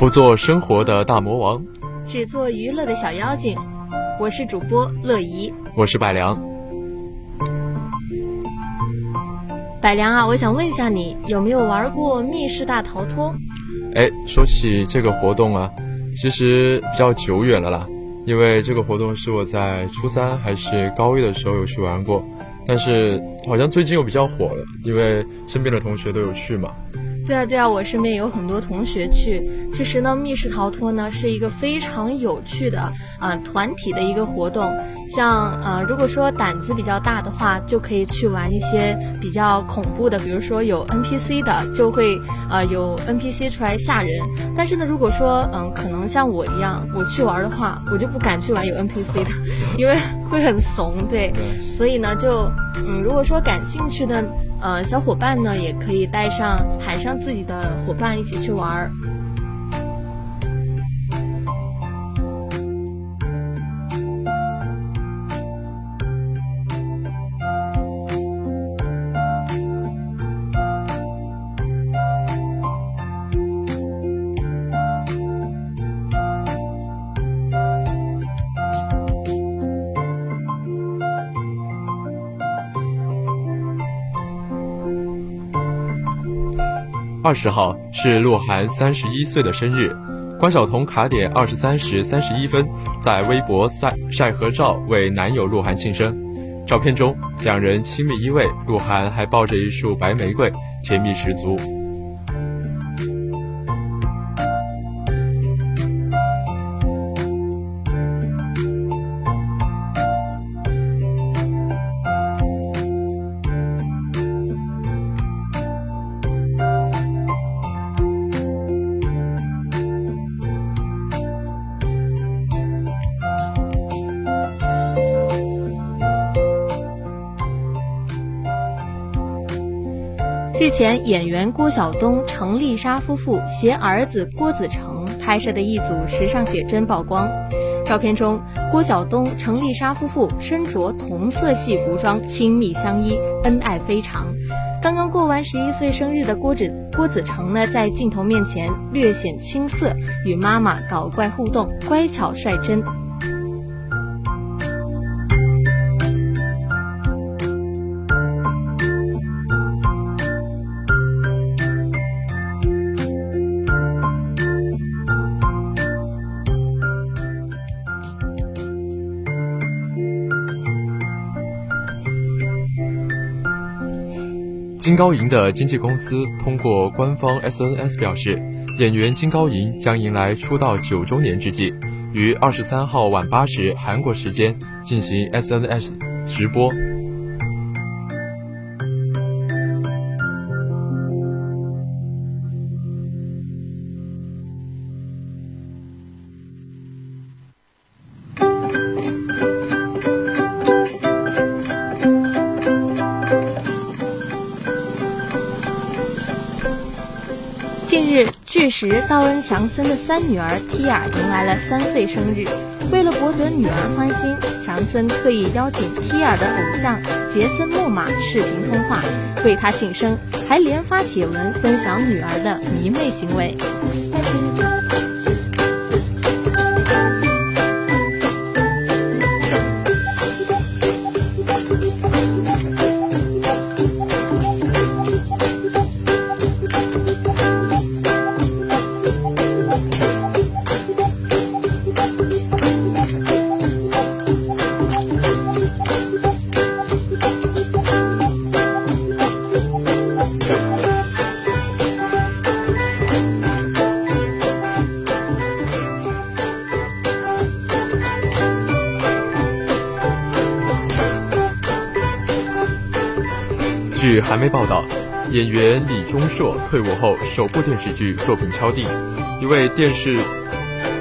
不做生活的大魔王，只做娱乐的小妖精。我是主播乐怡，我是百良。百良啊，我想问一下你，有没有玩过密室大逃脱？哎，说起这个活动啊，其实比较久远了啦，因为这个活动是我在初三还是高一的时候有去玩过。但是好像最近又比较火了，因为身边的同学都有去嘛。对啊，对啊，我身边有很多同学去。其实呢，密室逃脱呢是一个非常有趣的啊团体的一个活动。像呃，如果说胆子比较大的话，就可以去玩一些比较恐怖的，比如说有 NPC 的，就会呃有 NPC 出来吓人。但是呢，如果说嗯，可能像我一样，我去玩的话，我就不敢去玩有 NPC 的，因为会很怂。对，所以呢，就嗯，如果说感兴趣的。呃，小伙伴呢，也可以带上喊上自己的伙伴一起去玩儿。二十号是鹿晗三十一岁的生日，关晓彤卡点二十三时三十一分在微博晒晒合照为男友鹿晗庆生，照片中两人亲密依偎，鹿晗还抱着一束白玫瑰，甜蜜十足。演员郭晓东、程丽莎夫妇携儿子郭子成拍摄的一组时尚写真曝光。照片中，郭晓东、程丽莎夫妇身着同色系服装，亲密相依，恩爱非常。刚刚过完十一岁生日的郭子郭子成呢，在镜头面前略显青涩，与妈妈搞怪互动，乖巧率真。金高银的经纪公司通过官方 SNS 表示，演员金高银将迎来出道九周年之际，于二十三号晚八时韩国时间进行 SNS 直播。时，道恩·强森的三女儿提尔迎来了三岁生日。为了博得女儿欢心，强森特意邀请提尔的偶像杰森·莫玛视频通话，为他庆生，还连发帖文分享女儿的迷妹行为。媒报道，演员李钟硕退伍后首部电视剧作品敲定。一位电视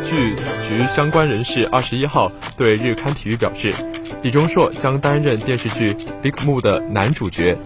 剧局相关人士二十一号对日刊体育表示，李钟硕将担任电视剧《Big Moon》的男主角。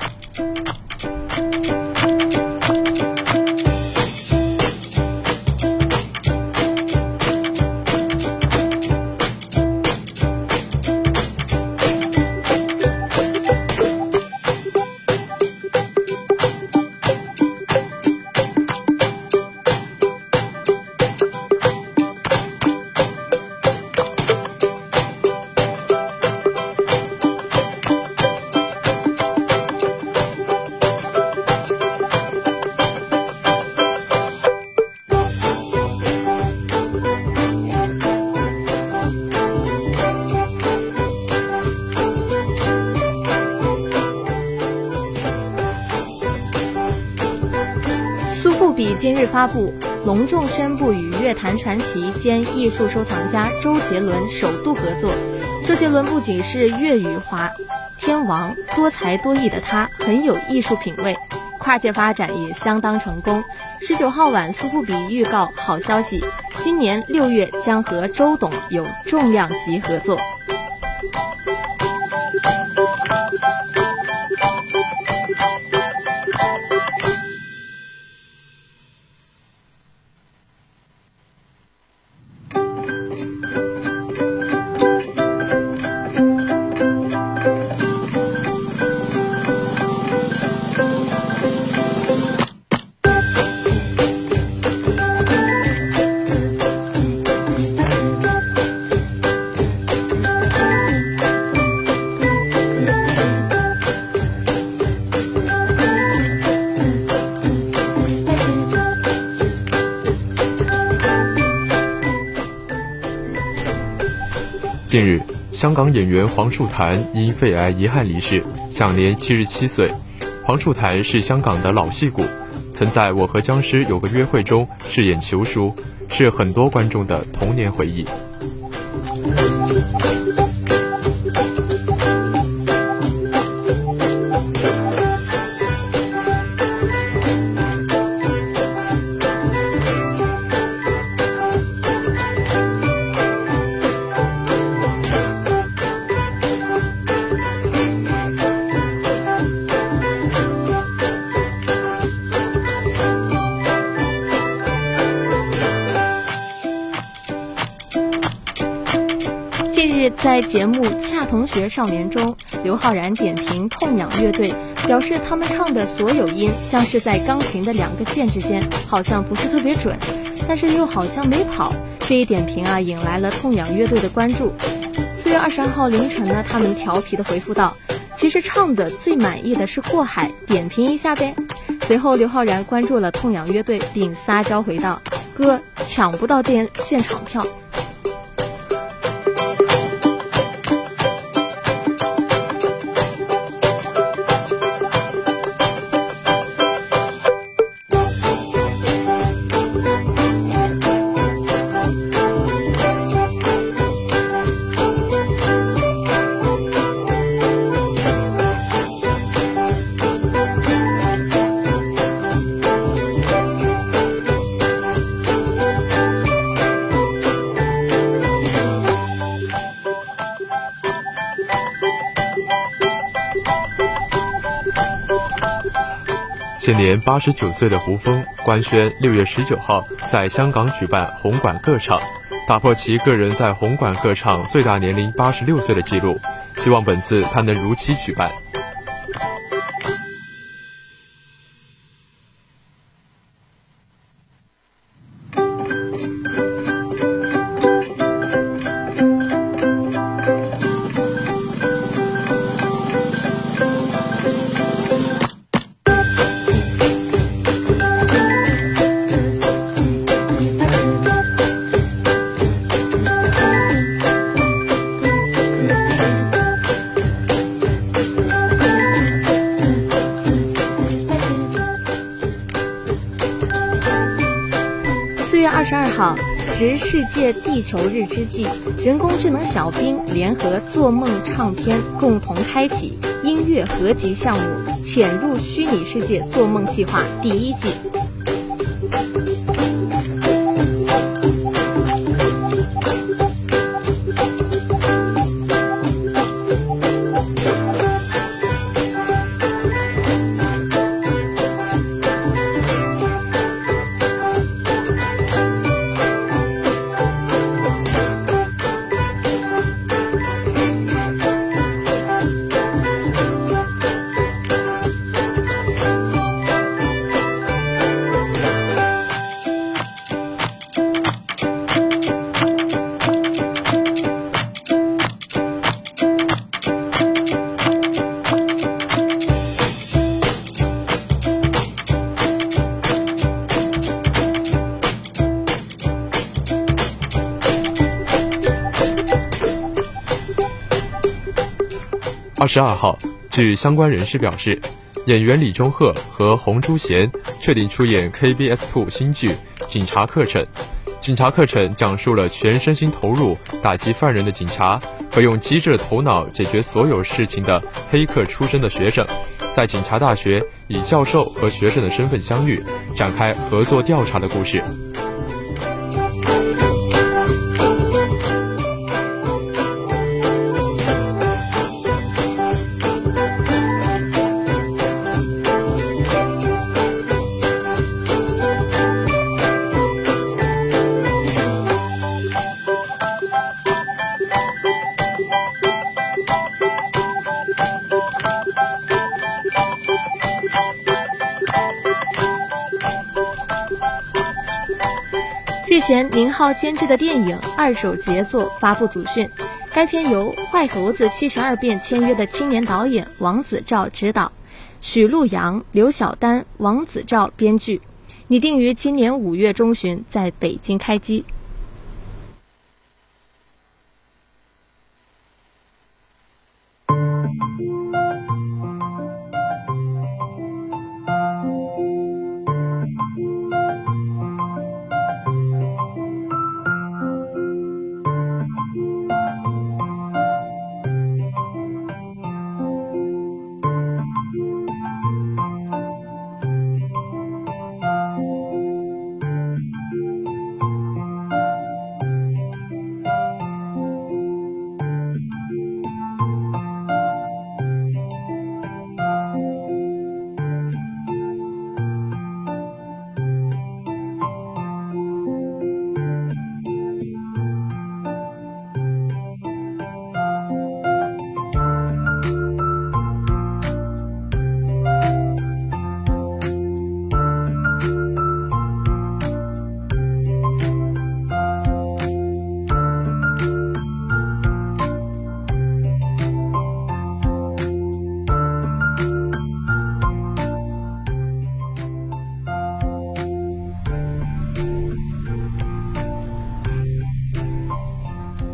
传奇兼艺术收藏家周杰伦首度合作。周杰伦不仅是粤语华天王，多才多艺的他很有艺术品味，跨界发展也相当成功。十九号晚，苏富比预告好消息，今年六月将和周董有重量级合作。香港演员黄树潭因肺癌遗憾离世，享年七十七岁。黄树潭是香港的老戏骨，曾在《我和僵尸有个约会》中饰演球叔，是很多观众的童年回忆。节目《恰同学少年》中，刘昊然点评痛仰乐队，表示他们唱的所有音像是在钢琴的两个键之间，好像不是特别准，但是又好像没跑。这一点评啊，引来了痛仰乐队的关注。四月二十二号凌晨呢，他们调皮的回复道：“其实唱的最满意的是《过海》，点评一下呗。”随后，刘昊然关注了痛仰乐队，并撒娇回道：“哥，抢不到电现场票。”现年八十九岁的胡峰官宣，六月十九号在香港举办红馆歌唱，打破其个人在红馆歌唱最大年龄八十六岁的记录。希望本次他能如期举办。十二号值世界地球日之际，人工智能小兵联合做梦唱片共同开启音乐合集项目“潜入虚拟世界做梦计划”第一季。二十二号，据相关人士表示，演员李钟赫和洪珠贤确定出演 KBS Two 新剧《警察课程》。《警察课程》讲述了全身心投入打击犯人的警察和用机智头脑解决所有事情的黑客出身的学生，在警察大学以教授和学生的身份相遇，展开合作调查的故事。宁浩监制的电影《二手杰作》发布组讯，该片由《坏猴子七十二变》签约的青年导演王子照执导，许璐阳、刘晓丹、王子照编剧，拟定于今年五月中旬在北京开机。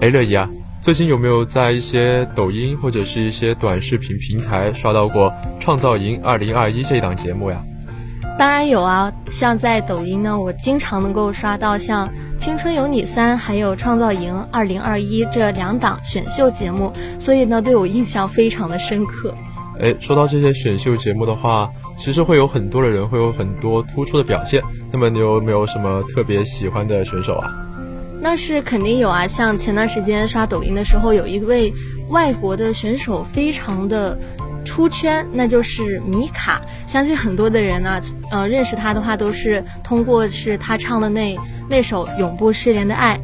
哎，乐怡啊，最近有没有在一些抖音或者是一些短视频平台刷到过《创造营二零二一》这档节目呀？当然有啊，像在抖音呢，我经常能够刷到像《青春有你三》还有《创造营二零二一》这两档选秀节目，所以呢，对我印象非常的深刻。哎，说到这些选秀节目的话，其实会有很多的人会有很多突出的表现。那么你有没有什么特别喜欢的选手啊？那是肯定有啊，像前段时间刷抖音的时候，有一位外国的选手非常的出圈，那就是米卡。相信很多的人呢，呃，认识他的话都是通过是他唱的那那首《永不失联的爱》，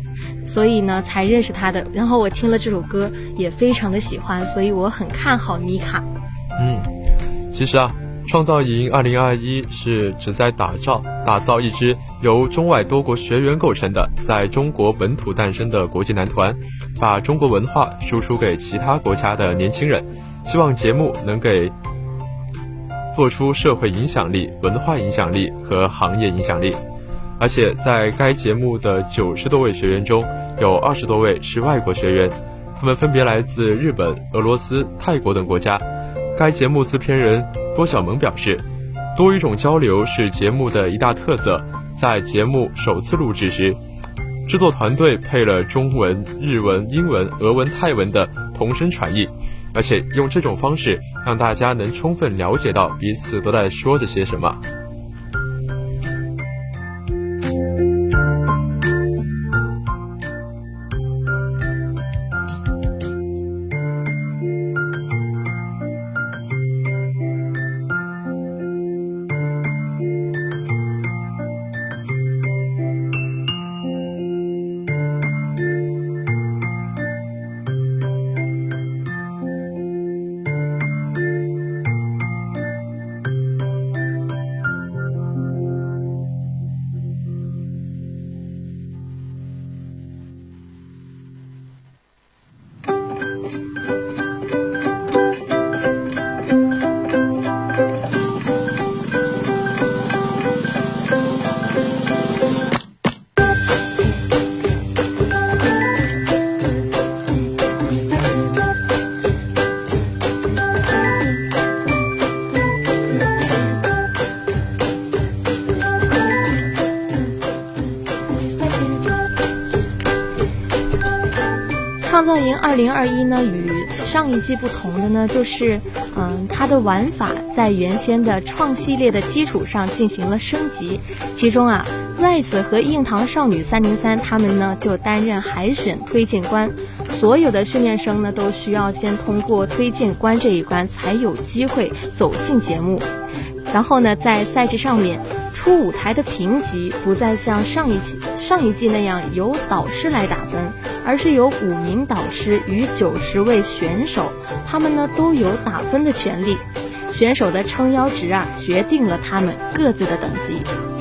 所以呢才认识他的。然后我听了这首歌也非常的喜欢，所以我很看好米卡。嗯，其实啊。创造营二零二一是旨在打造打造一支由中外多国学员构成的，在中国本土诞生的国际男团，把中国文化输出给其他国家的年轻人。希望节目能给做出社会影响力、文化影响力和行业影响力。而且在该节目的九十多位学员中，有二十多位是外国学员，他们分别来自日本、俄罗斯、泰国等国家。该节目制片人郭晓萌表示，多语种交流是节目的一大特色。在节目首次录制时，制作团队配了中文、日文、英文、俄文、泰文的同声传译，而且用这种方式让大家能充分了解到彼此都在说着些什么。二零二一呢，与上一季不同的呢，就是，嗯，它的玩法在原先的创系列的基础上进行了升级。其中啊，Rise 和硬糖少女三零三他们呢就担任海选推荐官，所有的训练生呢都需要先通过推荐官这一关，才有机会走进节目。然后呢，在赛制上面。出舞台的评级不再像上一季上一季那样由导师来打，而是由五名导师与九十位选手，他们呢都有打分的权利。选手的撑腰值啊，决定了他们各自的等级。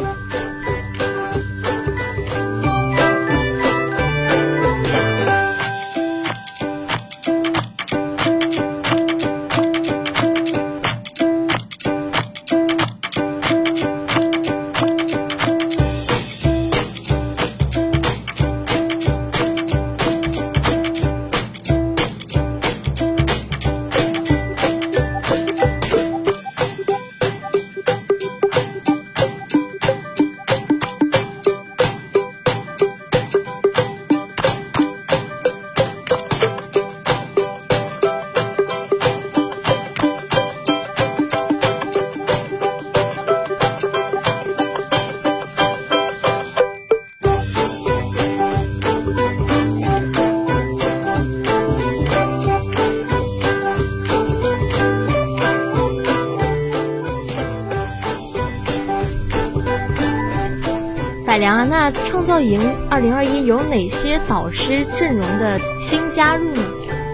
创造营二零二一有哪些导师阵容的新加入呢？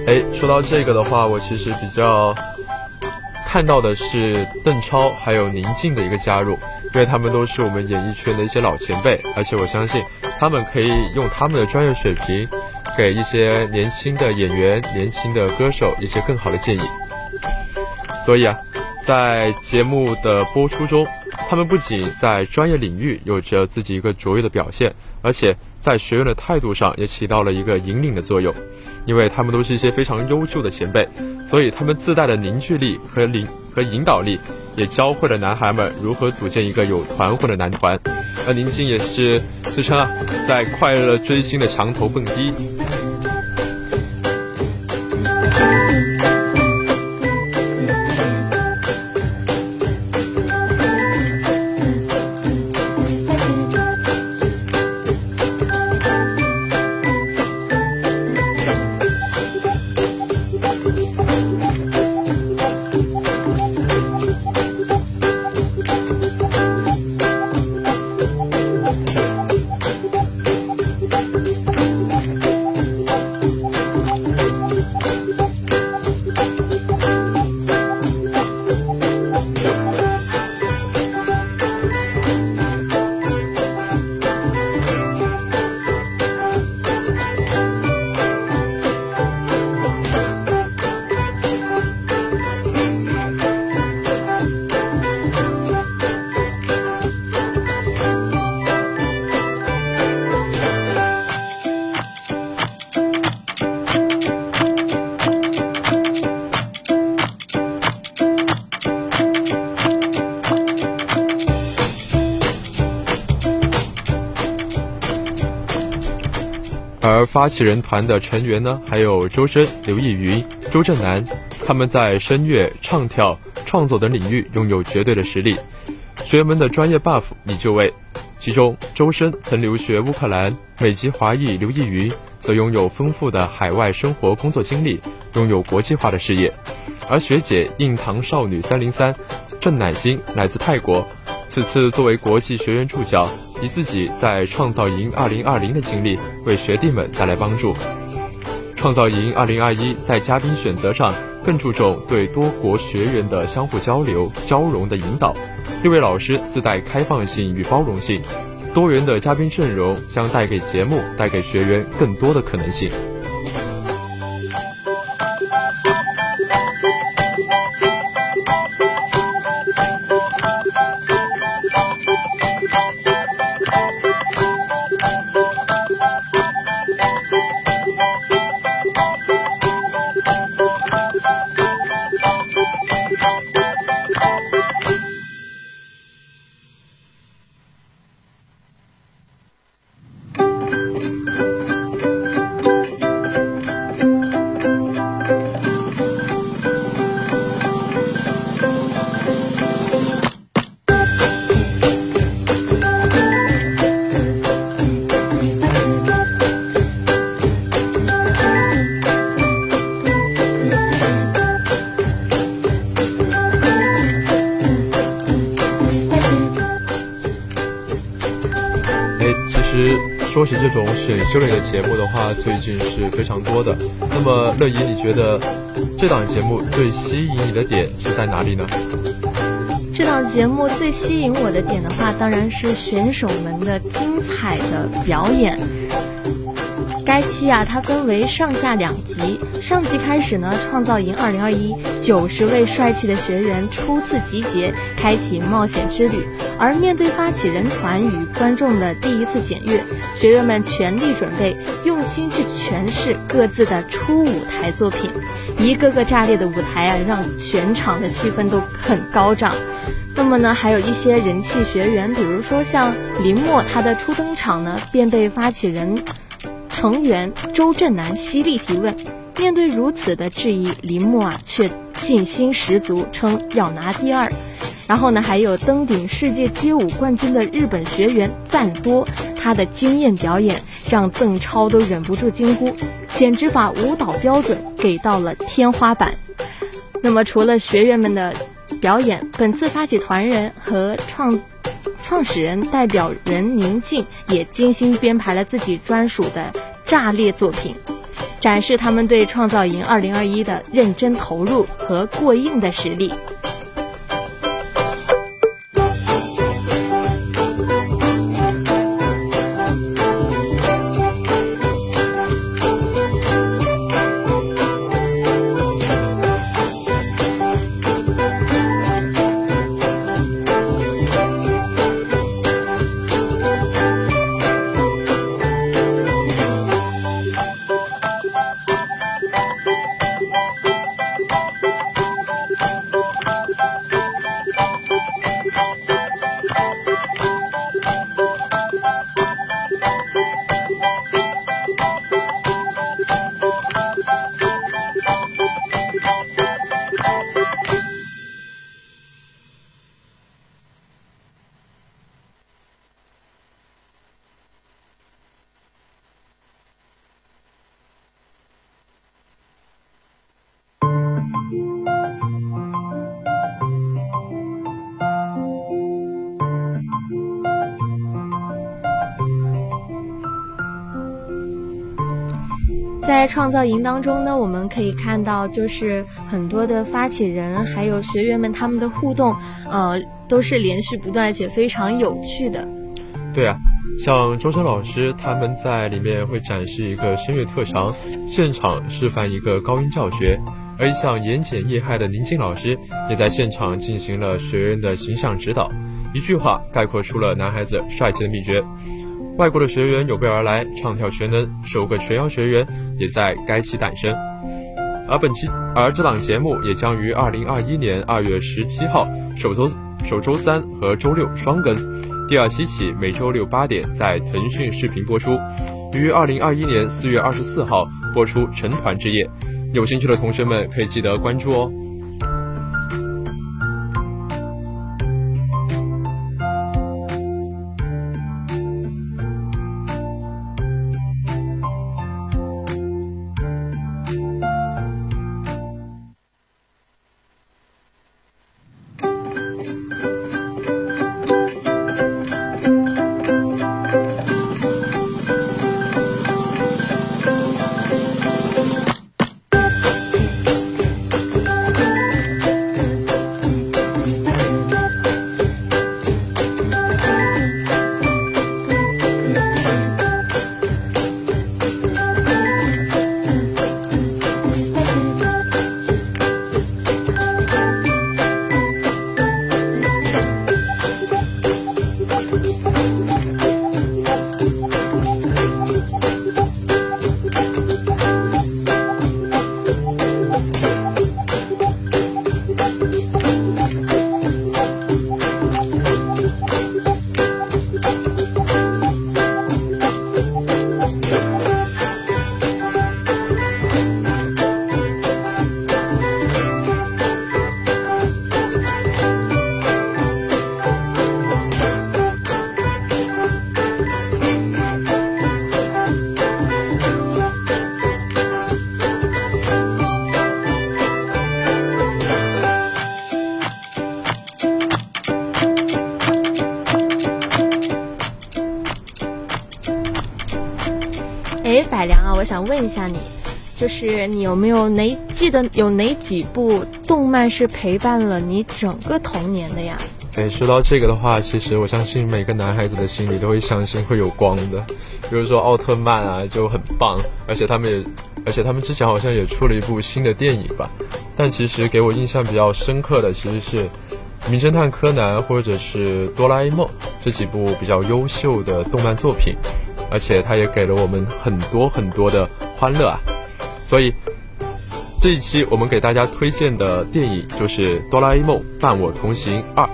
哎，说到这个的话，我其实比较看到的是邓超还有宁静的一个加入，因为他们都是我们演艺圈的一些老前辈，而且我相信他们可以用他们的专业水平，给一些年轻的演员、年轻的歌手一些更好的建议。所以啊，在节目的播出中。他们不仅在专业领域有着自己一个卓越的表现，而且在学员的态度上也起到了一个引领的作用。因为他们都是一些非常优秀的前辈，所以他们自带的凝聚力和领和引导力，也教会了男孩们如何组建一个有团魂的男团。而宁静也是自称啊，在快乐追星的墙头蹦迪。发起人团的成员呢，还有周深、刘奕云、周震南，他们在声乐、唱跳、创作等领域拥有绝对的实力。学员们的专业 buff 已就位。其中，周深曾留学乌克兰，美籍华裔刘奕云则拥有丰富的海外生活工作经历，拥有国际化的事业。而学姐硬糖少女三零三郑乃馨来自泰国，此次作为国际学员助教。以自己在创造营二零二零的经历为学弟们带来帮助。创造营二零二一在嘉宾选择上更注重对多国学员的相互交流、交融的引导。六位老师自带开放性与包容性，多元的嘉宾阵容将带给节目、带给学员更多的可能性。说起这种选秀类的节目的话，最近是非常多的。那么乐怡，你觉得这档节目最吸引你的点是在哪里呢？这档节目最吸引我的点的话，当然是选手们的精彩的表演。该期啊，它分为上下两集。上集开始呢，创造营2021九十位帅气的学员初次集结，开启冒险之旅。而面对发起人团与观众的第一次检阅，学员们全力准备，用心去诠释各自的初舞台作品。一个个炸裂的舞台啊，让全场的气氛都很高涨。那么呢，还有一些人气学员，比如说像林默，他的初登场呢，便被发起人。成员周震南犀利提问，面对如此的质疑，林默啊却信心十足，称要拿第二。然后呢，还有登顶世界街舞冠军的日本学员赞多，他的惊艳表演让邓超都忍不住惊呼，简直把舞蹈标准给到了天花板。那么，除了学员们的表演，本次发起团人和创。创始人代表人宁静也精心编排了自己专属的炸裂作品，展示他们对创造营2021的认真投入和过硬的实力。在创造营当中呢，我们可以看到，就是很多的发起人还有学员们他们的互动，呃，都是连续不断且非常有趣的。对啊，像周深老师他们在里面会展示一个声乐特长，现场示范一个高音教学；而像言简意赅的宁静老师也在现场进行了学员的形象指导，一句话概括出了男孩子帅气的秘诀。外国的学员有备而来，唱跳全能，首个全邀学员也在该期诞生。而本期，而这档节目也将于二零二一年二月十七号首周首周三和周六双更，第二期起每周六八点在腾讯视频播出，于二零二一年四月二十四号播出成团之夜。有兴趣的同学们可以记得关注哦。问一下你，就是你有没有哪记得有哪几部动漫是陪伴了你整个童年的呀？哎，说到这个的话，其实我相信每个男孩子的心里都会相信会有光的。比如说奥特曼啊，就很棒，而且他们也，而且他们之前好像也出了一部新的电影吧。但其实给我印象比较深刻的，其实是《名侦探柯南》或者是《哆啦 A 梦》这几部比较优秀的动漫作品，而且它也给了我们很多很多的欢乐啊。所以这一期我们给大家推荐的电影就是《哆啦 A 梦伴我同行二》。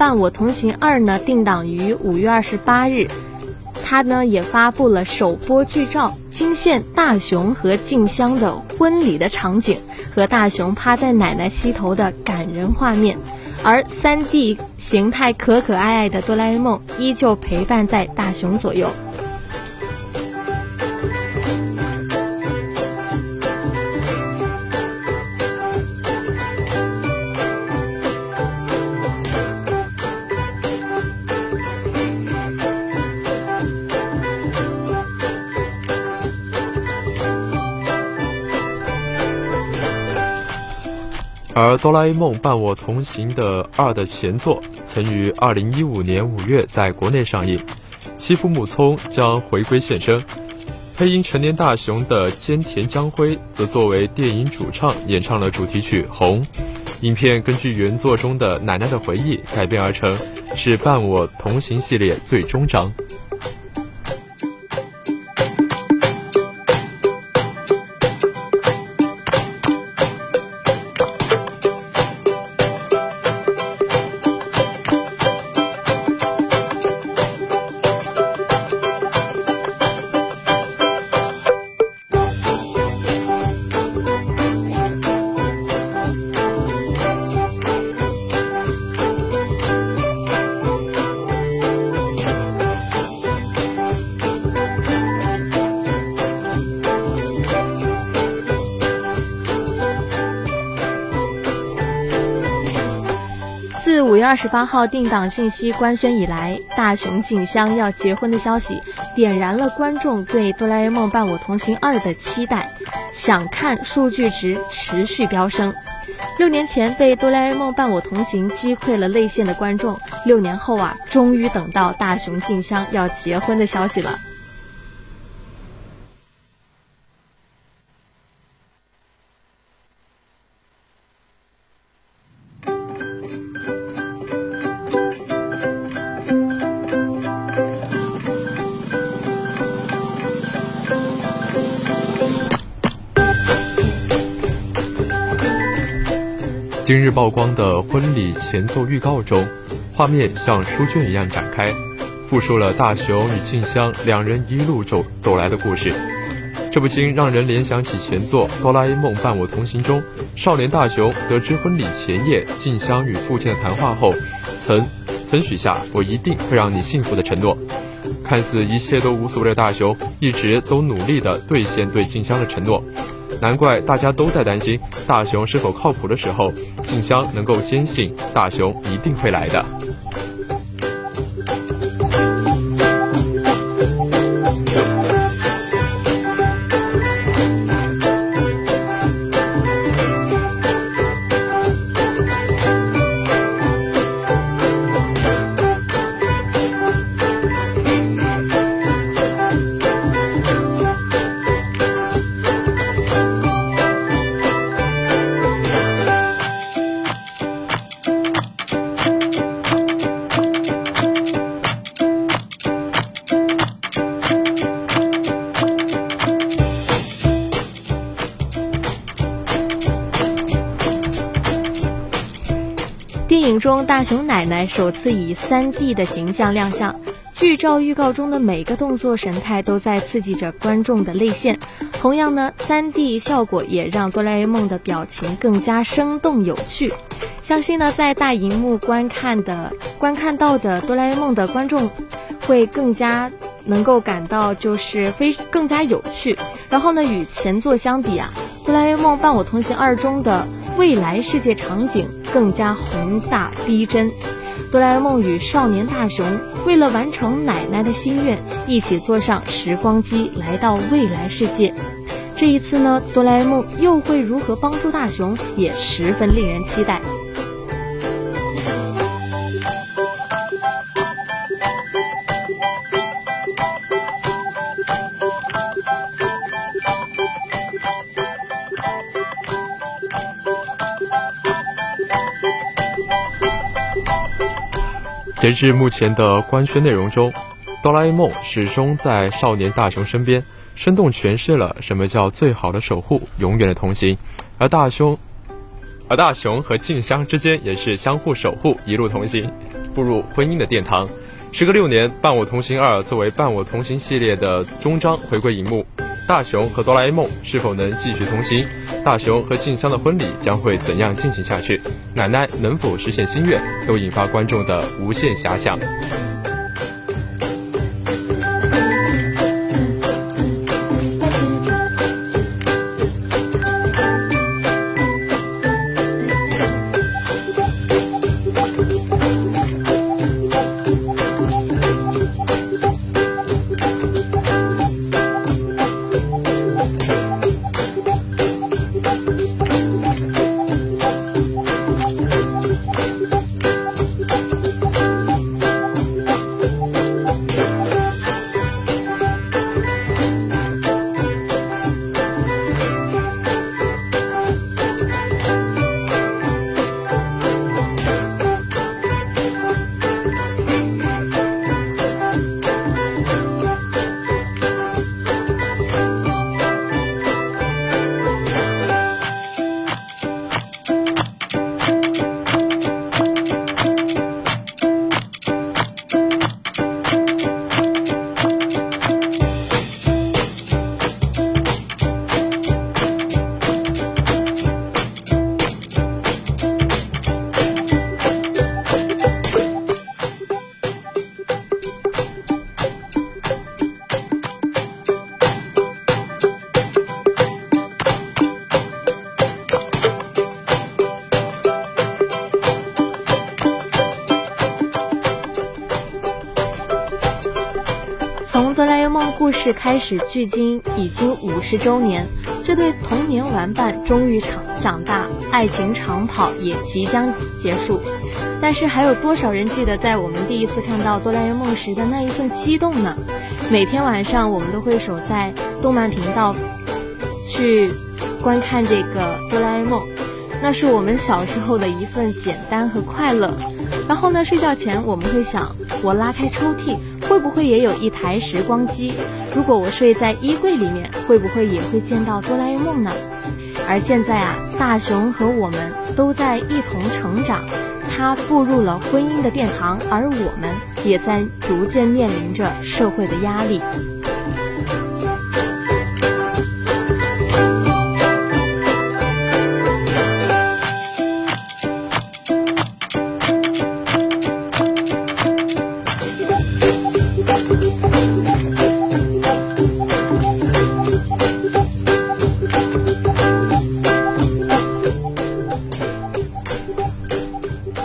伴我同行二呢，定档于五月二十八日。他呢也发布了首播剧照，惊现大雄和静香的婚礼的场景和大雄趴在奶奶膝头的感人画面。而三 D 形态可可爱爱的哆啦 A 梦依旧陪伴在大雄左右。而《哆啦 A 梦伴我同行》的二的前作曾于二零一五年五月在国内上映，欺负木聪将回归现身，配音成年大雄的菅田将晖则作为电影主唱演唱了主题曲《红》。影片根据原作中的奶奶的回忆改编而成，是《伴我同行》系列最终章。十八号定档信息官宣以来，大雄静香要结婚的消息，点燃了观众对《哆啦 A 梦伴我同行二》的期待，想看数据值持续飙升。六年前被《哆啦 A 梦伴我同行》击溃了泪腺的观众，六年后啊，终于等到大雄静香要结婚的消息了。今日曝光的婚礼前奏预告中，画面像书卷一样展开，复述了大雄与静香两人一路走走来的故事。这不禁让人联想起前作《哆啦 A 梦伴我同行》中，少年大雄得知婚礼前夜静香与父亲的谈话后，曾曾许下“我一定会让你幸福”的承诺。看似一切都无所谓的大雄，一直都努力地兑现对静香的承诺。难怪大家都在担心大雄是否靠谱的时候，静香能够坚信大雄一定会来的。大雄奶奶首次以三 D 的形象亮相。剧照预告中的每个动作神态都在刺激着观众的泪腺。同样呢，3D 效果也让哆啦 A 梦的表情更加生动有趣。相信呢，在大荧幕观看的观看到的哆啦 A 梦的观众，会更加能够感到就是非更加有趣。然后呢，与前作相比啊，哆啦 A 梦伴我同行二中的未来世界场景更加宏大逼真。哆啦 A 梦与少年大雄为了完成奶奶的心愿，一起坐上时光机来到未来世界。这一次呢，哆啦 A 梦又会如何帮助大雄，也十分令人期待。截至目前的官宣内容中，哆啦 A 梦始终在少年大雄身边，生动诠释了什么叫最好的守护，永远的同行。而大雄，而大雄和静香之间也是相互守护，一路同行，步入婚姻的殿堂。时隔六年，《伴我同行二》作为《伴我同行》系列的终章回归荧幕，大雄和哆啦 A 梦是否能继续同行？大雄和静香的婚礼将会怎样进行下去？奶奶能否实现心愿？都引发观众的无限遐想。故事开始距今已经五十周年，这对童年玩伴终于长长大，爱情长跑也即将结束。但是还有多少人记得在我们第一次看到哆啦 A 梦时的那一份激动呢？每天晚上我们都会守在动漫频道去观看这个哆啦 A 梦，那是我们小时候的一份简单和快乐。然后呢，睡觉前我们会想，我拉开抽屉。会不会也有一台时光机？如果我睡在衣柜里面，会不会也会见到哆啦 A 梦呢？而现在啊，大雄和我们都在一同成长，他步入了婚姻的殿堂，而我们也在逐渐面临着社会的压力。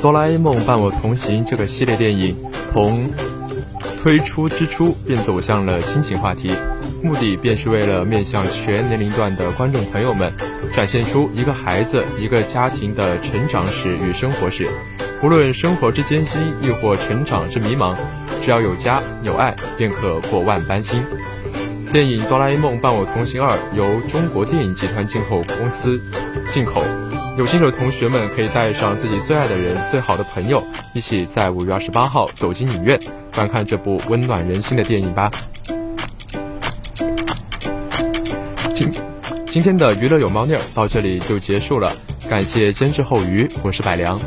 哆啦 A 梦伴我同行这个系列电影，从推出之初便走向了亲情话题，目的便是为了面向全年龄段的观众朋友们，展现出一个孩子、一个家庭的成长史与生活史。无论生活之艰辛，亦或成长之迷茫，只要有家有爱，便可过万般心。电影《哆啦 A 梦伴我同行二》由中国电影集团进口公司进口。有心的同学们可以带上自己最爱的人、最好的朋友，一起在五月二十八号走进影院，观看这部温暖人心的电影吧。今今天的娱乐有猫腻儿到这里就结束了，感谢监制后鱼，我是百良。